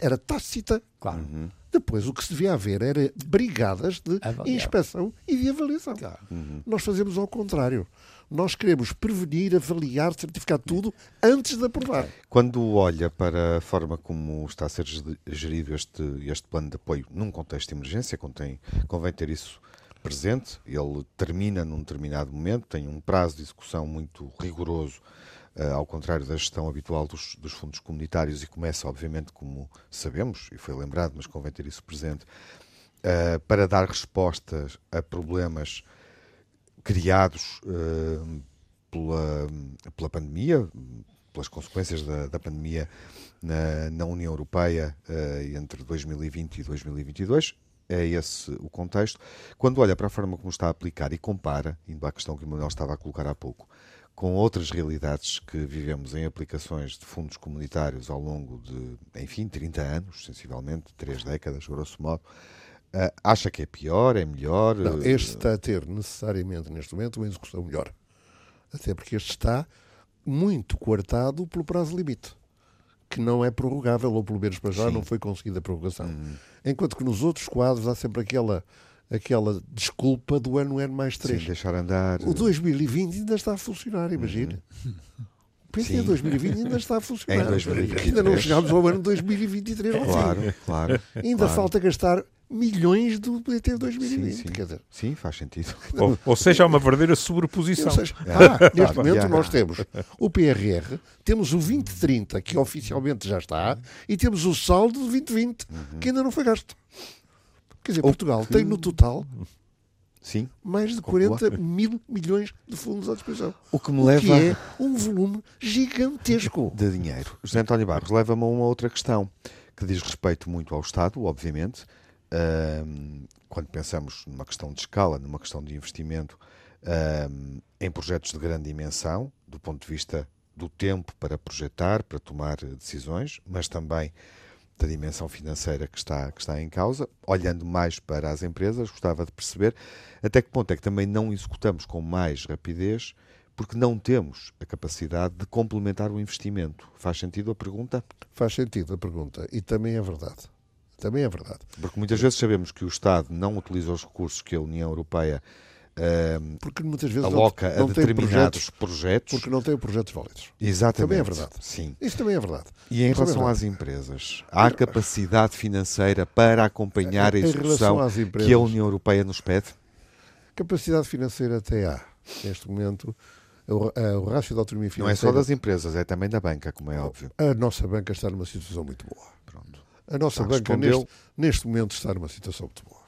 era, tácita. Claro. Uhum. Depois o que se devia haver era brigadas de Avaliar. inspeção e de avaliação. Claro. Uhum. Nós fazemos ao contrário. Nós queremos prevenir, avaliar, certificar tudo antes de aprovar. Quando olha para a forma como está a ser gerido este, este plano de apoio num contexto de emergência, convém, convém ter isso presente. Ele termina num determinado momento, tem um prazo de execução muito rigoroso, uh, ao contrário da gestão habitual dos, dos, fundos comunitários, e começa, obviamente, como sabemos, e foi lembrado, mas convém ter isso presente, uh, para dar respostas a problemas criados uh, pela, pela pandemia, pelas consequências da, da pandemia na, na, União Europeia entre 2020 e 2022. É esse o contexto. Quando olha para a forma como está a aplicar e compara, indo à questão que o Manuel estava a colocar há pouco, com outras realidades que vivemos em aplicações de fundos comunitários ao longo de, enfim, 30 anos, sensivelmente, três décadas, grosso modo, Uh, acha que é pior, é melhor? Não, este está a ter necessariamente neste momento uma execução melhor. Até porque este está muito coartado pelo prazo limite, que não é prorrogável, ou pelo menos para já Sim. não foi conseguida a prorrogação. Hum. Enquanto que nos outros quadros há sempre aquela aquela desculpa do ano N mais 3. Sim, deixar andar. O 2020 ainda está a funcionar, imagina. Uhum. Pense em 2020 ainda está a funcionar. Em 2023. Ainda não chegámos ao ano 2023. Claro, claro. Ainda claro. falta gastar milhões do PT 2020. Sim, sim. Quer dizer, sim faz sentido. Ou, ou seja, há uma verdadeira sobreposição. Seja, ah, neste momento nós temos o PRR, temos o 2030, que oficialmente já está, e temos o saldo do 2020, uhum. que ainda não foi gasto. Quer dizer, Portugal que... tem no total Sim. mais de 40 mil milhões de fundos à disposição. O que me leva. Que é um volume gigantesco de dinheiro. José António Barros leva-me a uma outra questão que diz respeito muito ao Estado, obviamente, quando pensamos numa questão de escala, numa questão de investimento, em projetos de grande dimensão, do ponto de vista do tempo para projetar, para tomar decisões, mas também da dimensão financeira que está, que está em causa, olhando mais para as empresas, gostava de perceber até que ponto é que também não executamos com mais rapidez porque não temos a capacidade de complementar o investimento. Faz sentido a pergunta? Faz sentido a pergunta e também é verdade Também é verdade. Porque muitas vezes sabemos que o Estado não utiliza os recursos que a União Europeia Porque muitas vezes aloca não, não a determinados projetos, projetos. porque não tem projetos válidos. Exatamente. Também é verdade. Sim. Isso também é verdade. E em Isso é relação verdade. às empresas, há capacidade financeira para acompanhar a execução às que empresas, a União Europeia nos pede? capacidade financeira até há. Neste momento, o, o rácio de autonomia Não é financeira... só das empresas, é também da banca, como é óbvio. A nossa banca está numa situação muito boa. Pronto. A nossa Já banca, neste, neste momento, está numa situação muito boa.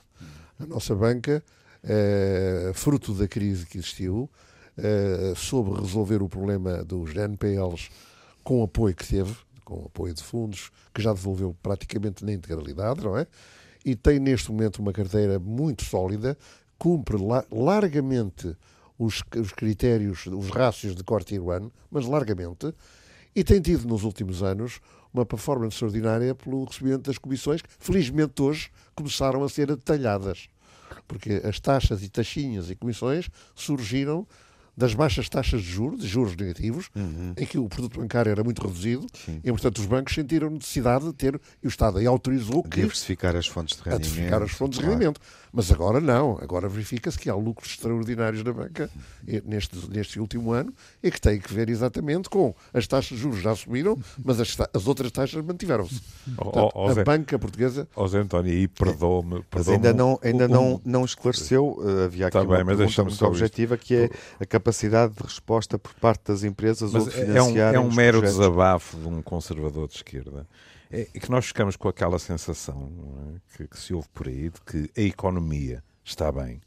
A nossa banca, eh, fruto da crise que existiu, eh, soube resolver o problema dos NPLs com o apoio que teve, com o apoio de fundos, que já devolveu praticamente na integralidade, não é? E tem neste momento uma carteira muito sólida, cumpre la- largamente os, os critérios, os rácios de corte ano, mas largamente, e tem tido nos últimos anos uma performance extraordinária pelo recebimento das comissões, que felizmente hoje começaram a ser detalhadas. Porque as taxas e taxinhas e comissões surgiram das baixas taxas de juros, de juros negativos, em que o produto bancário era muito reduzido, Sim. e portanto os bancos sentiram necessidade de ter, e o Estado aí autorizou que Diversificar as fontes de a rendimento. diversificar as fontes de claro. rendimento. Mas agora não, agora verifica-se que há lucros extraordinários na banca neste, neste último ano e que tem que ver exatamente com as taxas de juros já subiram, mas as, as outras taxas mantiveram-se. Ó, ó, Zé, a banca portuguesa ó, Zé António, aí perdoa-me. Mas ainda não, ainda um- não, não esclareceu, eh, havia aqui Tá uma bem, mas pergunta muito só isto. objetiva, que é a capacidade de resposta por parte das empresas ou Mas de é um, financiar é um mero desabafo de um conservador de esquerda. É que nós ficamos com aquela sensação não é, que, que se ouve por aí de que a economia está bem.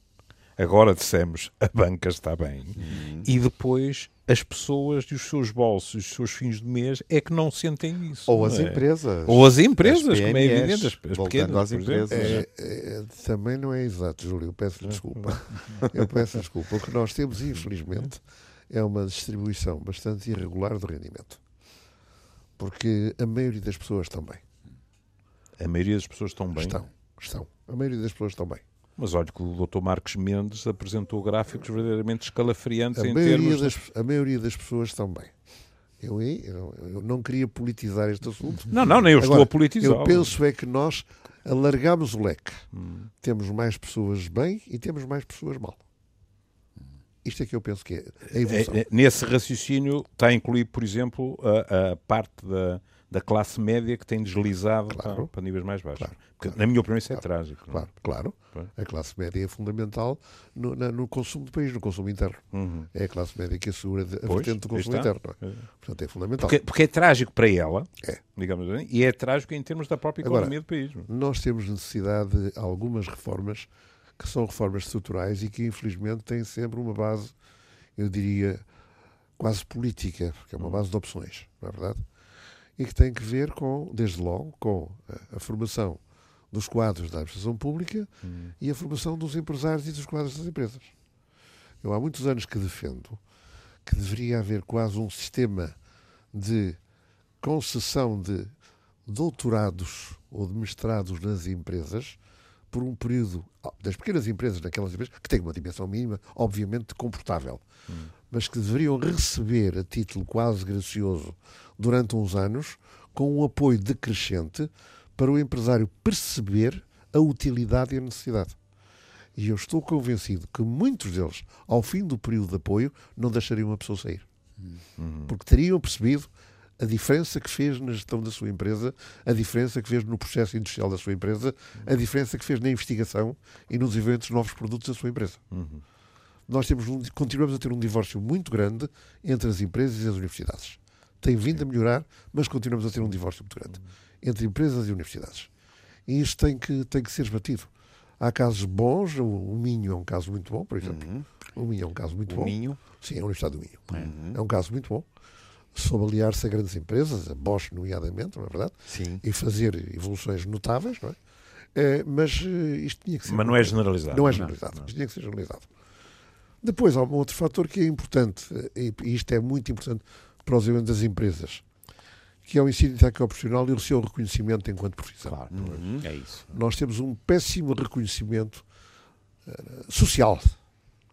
Agora dissemos a banca está bem. Uhum. E depois as pessoas e os seus bolsos, os seus fins de mês é que não sentem isso. Ou as é? empresas. Ou as empresas, As como é evidente. As, as voltando pequenas, às empresas. é, é, também não é exato, Júlio. Eu peço desculpa. Eu peço desculpa. O que nós temos, infelizmente, é uma distribuição bastante irregular do rendimento. Porque a maioria das pessoas estão bem. A maioria das pessoas estão bem. Estão, estão. A maioria das pessoas estão bem. Mas olha que o Dr. Marcos Mendes apresentou gráficos verdadeiramente escalafriantes A em termos. das, a maioria das pessoas estão bem. Eu, eu, eu não queria politizar este assunto. Não, não, nem eu estou Agora, a politizar. Eu penso é que nós alargamos o leque. Hum. Temos mais pessoas bem e temos mais pessoas mal. Isto é que eu penso que é a evolução. É, é, nesse raciocínio está incluído, por exemplo, a, a parte da, da classe média que tem deslizado Claro. para, para níveis mais baixos. Claro, Porque, claro, na minha opinião, isso é trágico. é? Claro, claro. A classe média é fundamental no, na- no consumo do país, no consumo interno. Uhum. É a classe média que assegura a Pois, vertente do consumo interno. é? Portanto, é fundamental. Porque, porque é trágico para ela, É. digamos assim, e é trágico em termos da própria Agora, economia do país. Nós temos necessidade de algumas reformas que são reformas estruturais e que, infelizmente, têm sempre uma base, eu diria, quase política, porque é uma base de opções, não é verdade? E que tem que ver com, desde logo, com a, a formação dos quadros da administração pública e a formação dos empresários e dos quadros das empresas. Eu há muitos anos que defendo que deveria haver quase um sistema de concessão de doutorados ou de mestrados nas empresas por um período das pequenas empresas, naquelas empresas que têm uma dimensão mínima, obviamente comportável, mas que deveriam receber a título quase gracioso durante uns anos com um apoio decrescente para o empresário perceber a utilidade e a necessidade. E eu estou convencido que muitos deles, ao fim do período de apoio, não deixariam a pessoa sair. Porque teriam percebido a diferença que fez na gestão da sua empresa, a diferença que fez no processo industrial da sua empresa, a diferença que fez na investigação e no desenvolvimento dos novos produtos da sua empresa. Nós temos um- continuamos a ter um divórcio muito grande entre as empresas e as universidades. Tem vindo a melhorar, mas continuamos a ter um divórcio muito grande entre empresas e universidades. E isso tem que, tem que ser esbatido. Há casos bons, o, Minho é um caso muito bom, por exemplo. O Minho é um caso muito O bom. Minho. Sim, a Universidade do Minho. É um caso muito bom. Soube aliar-se a grandes empresas, a Bosch, nomeadamente, não é verdade? Sim. E fazer evoluções notáveis, não é? Eh, mas eh, isto tinha que ser. Mas não é generalizado. Não é generalizado. Isto tinha que ser generalizado. Depois há um outro fator que é importante, eh, e isto é muito importante para o desenvolvimento das empresas, que é o ensino técnico profissional e o seu reconhecimento enquanto profissão. Claro, Uhum. é isso. Nós temos um péssimo reconhecimento eh, social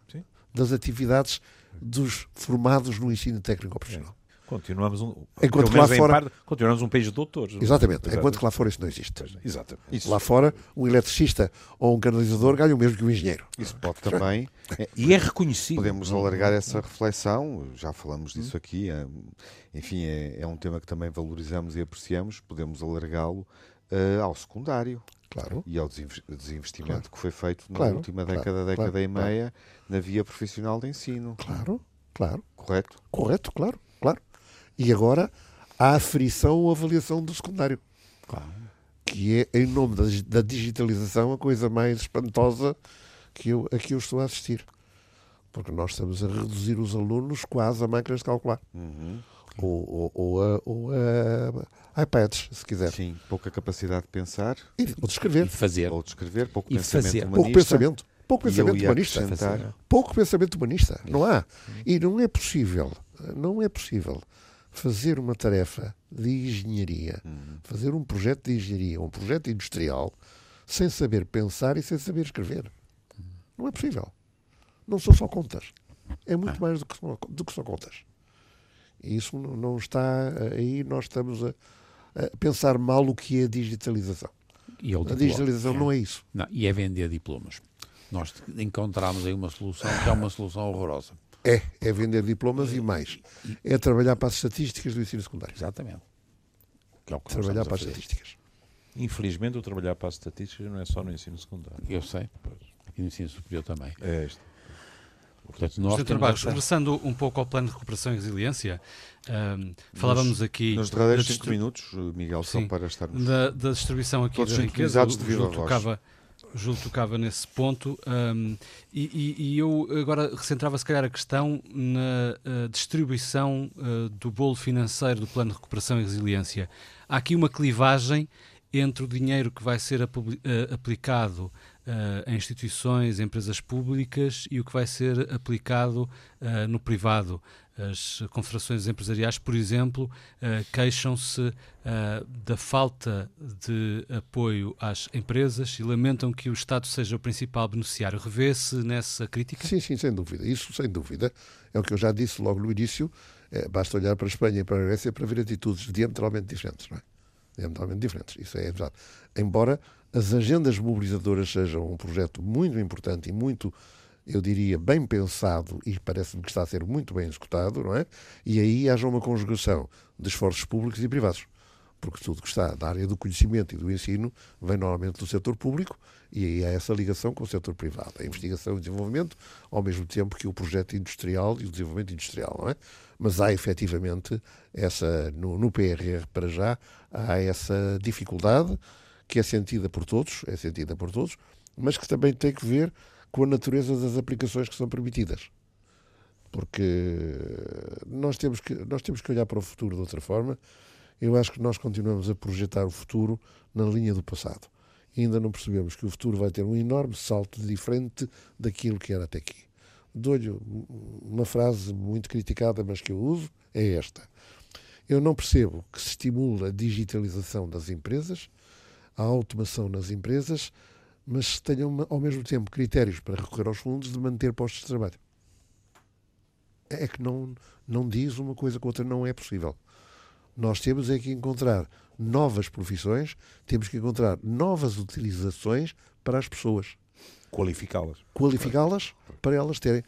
Sim. das atividades dos formados no ensino técnico profissional. Continuamos um, Enquanto lá fora- parte, continuamos um país de doutores. Exatamente. Exato. Enquanto que lá fora isso não existe. Exatamente. Isso, Lá fora, um eletricista ou um canalizador ganha o mesmo que um engenheiro. isso pode também. é, E é reconhecido. Podemos alargar essa reflexão, já falamos disso aqui, é, enfim, é, é um tema que também valorizamos e apreciamos, podemos alargá-lo eh, ao secundário Claro. e ao desinves- desinvestimento que foi feito na Claro, última claro, década, claro, década e claro. meia, na via profissional de ensino, Claro, claro. correto? Correto, claro, claro. E agora há a aferição ou avaliação do secundário. Que é, em nome da, da digitalização, a coisa mais espantosa que eu, a que eu estou a assistir. Porque nós estamos a reduzir os alunos quase a máquinas de calcular. Uhum. Ou, ou, ou a, ou a iPads, se quiser. Sim, pouca capacidade de pensar E, ou de escrever. E fazer. ou de escrever, pouco E pensamento fazer. humanista. Pouco pensamento. Pouco pensamento humanista. acrescentar- pouco pensamento humanista. Não há. E não é possível, não é possível fazer uma tarefa de engenharia, fazer um projeto de engenharia, um projeto industrial, sem saber pensar e sem saber escrever. Não é possível. Não são só contas. É muito mais do que, só, do que só contas. E isso não não está aí, nós estamos a, a pensar mal o que é digitalização. E, é A digitalização não é isso. Não, e é vender diplomas. Nós encontramos aí uma solução que é uma solução horrorosa. É, é vender diplomas e mais. É trabalhar para as estatísticas do ensino secundário. Exatamente. Que é o que Trabalhar para as estatísticas. Infelizmente, o trabalhar para as estatísticas não é só no ensino secundário. Eu sei. E no ensino superior também. É este. Portanto, nós Sr. temos Barros, essa- regressando um pouco ao plano de recuperação e resiliência, ahm, falávamos aqui Nos derradeiros da 5 distri- minutos, Miguel, só Sim. para estarmos. da, da distribuição aqui Todos da riqueza. sintonizados O de viva Júlio voz. tocava, o Júlio tocava nesse ponto ahm, e, e- eu agora recentrava se calhar a questão na ah, distribuição ah, do bolo financeiro do plano de recuperação e resiliência. Há aqui uma clivagem entre o dinheiro que vai ser ah, aplicado ah, em instituições, empresas públicas e o que vai ser aplicado ah, no privado. As confederações empresariais, por exemplo, ah, queixam-se ah, da falta de apoio às empresas e lamentam que o Estado seja o principal beneficiário. Revê-se nessa crítica? Sim, sim, sem dúvida. Isso, sem dúvida, é o que eu já disse logo no início. É, basta olhar para a Espanha e para a Grécia para ver atitudes diametralmente diferentes, não é? Diametralmente diferentes. Isso é verdade. Embora as agendas mobilizadoras sejam um projeto muito importante e muito, eu diria, bem pensado e parece-me que está a ser muito bem executado, não é? E aí haja uma conjugação de esforços públicos e privados. Porque tudo que está na área do conhecimento e do ensino vem normalmente do setor público e aí há essa ligação com o setor privado. A investigação e o desenvolvimento, ao mesmo tempo que o projeto industrial e o desenvolvimento industrial, não é? Mas há efetivamente essa, no, no PRR para já, há essa dificuldade que é sentida por todos, é sentida por todos, mas que também tem que ver com a natureza das aplicações que são permitidas. Porque nós temos que, nós temos que olhar para o futuro de outra forma. Eu acho que nós continuamos a projetar o futuro na linha do passado. E ainda não percebemos que o futuro vai ter um enorme salto diferente daquilo que era até aqui. Dou-lhe uma frase muito criticada, mas que eu uso, é esta. Eu não percebo que se estimula a digitalização das empresas, a automação nas empresas, mas tenham uma- ao mesmo tempo critérios para recorrer aos fundos de manter postos de trabalho. É que não, não diz uma coisa com a outra, não é possível. Nós temos é que encontrar novas profissões, temos que encontrar novas utilizações para as pessoas Qualificá-las. qualificá-las para elas terem.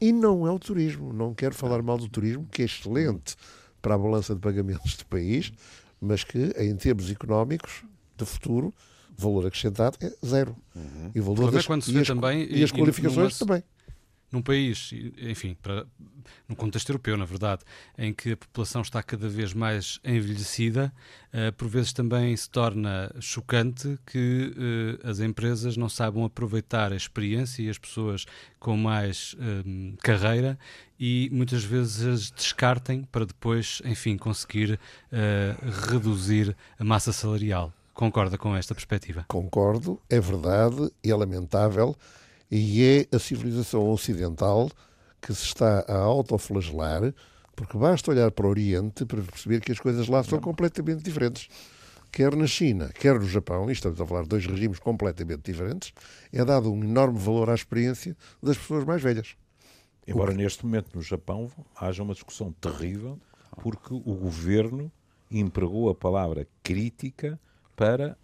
E não é o turismo, não quero falar mal do turismo, que é excelente para a balança de pagamentos do país, mas que em termos económicos de futuro, valor acrescentado é zero. E o valor é das, quando se e vê as, também, e as e- e qualificações numa- também. num país, e, enfim, para, num contexto europeu, na verdade, em que a população está cada vez mais envelhecida, eh, por vezes também se torna chocante que eh, as empresas não saibam aproveitar a experiência e as pessoas com mais eh, carreira e muitas vezes as descartem para depois, enfim, conseguir eh, reduzir a massa salarial. Concorda com esta perspectiva? Concordo, é verdade, é lamentável e é a civilização ocidental que se está a autoflagelar, porque basta olhar para o Oriente para perceber que as coisas lá são completamente diferentes. Quer na China, quer no Japão, e estamos a falar de dois regimes completamente diferentes, é dado um enorme valor à experiência das pessoas mais velhas. Embora neste momento no Japão haja uma discussão terrível porque o governo empregou a palavra crítica para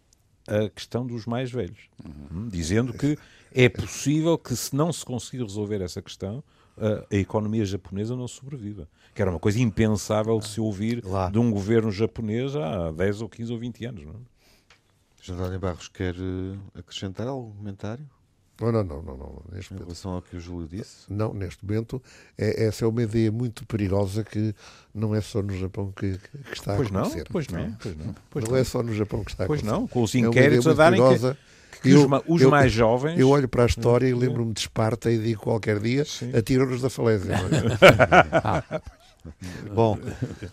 a questão dos mais velhos, Hum, dizendo que é possível que, se não se conseguir resolver essa questão, a, economia japonesa não sobreviva. Que era uma coisa impensável de se ouvir Lá. de um governo japonês há 10 ou 15 ou 20 anos. Não é? Barros quer eh, acrescentar algum comentário Não, não, não, não, não. Neste em momento. relação ao que o Júlio disse? Não, neste momento, é, essa é uma ideia muito perigosa que não é só no Japão que, que está Pois a não, acontecer. pois não, pois não. Pois não não. é só no Japão que está a Pois acontecer. não, com os É inquéritos ideia a darem que, perigosa. que os, Eu- os eu- mais jovens. Eu olho para a história e lembro-me de Esparta e digo qualquer dia atiram-nos da falésia. não é? Bom,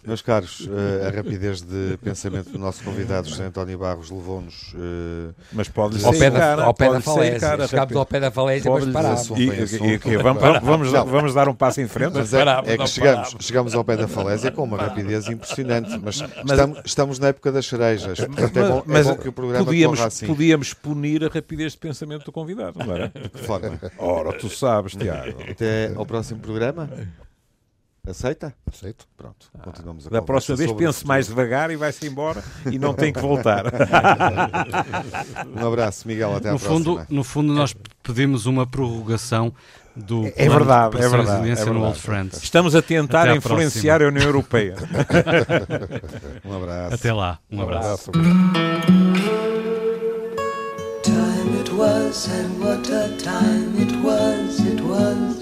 meus caros, eh, a rapidez de pensamento do nosso convidado José António Barros levou-nos eh, Mas pode Ao pé da, cara, ao pé da falésia. cara, Chegámos ao pé da falésia, mas parámos. E, e- e- vamos, vamos, Não. vamos dar um passo em frente. Mas é, é que chegamos, chegamos ao pé da falésia com uma rapidez impressionante, mas, estamos, estamos na época das cerejas. Portanto, é bom, é mas bom que o programa podíamos, assim. podíamos punir a rapidez de pensamento do convidado, não era? Que forma? Ora, tu sabes, Tiago. Até ao próximo programa? Aceita? Aceito. Pronto, continuamos a Da próxima vez pense mais devagar e vai-se embora e não tem que voltar. Um abraço, Miguel, até à No próxima. fundo, no fundo, nós pedimos uma prorrogação do É verdade, é verdade, é no verdade. Old Friends. Estamos a tentar à influenciar a União Europeia. Um abraço. Até lá. Um abraço. Time it was, and what a time it was, it was.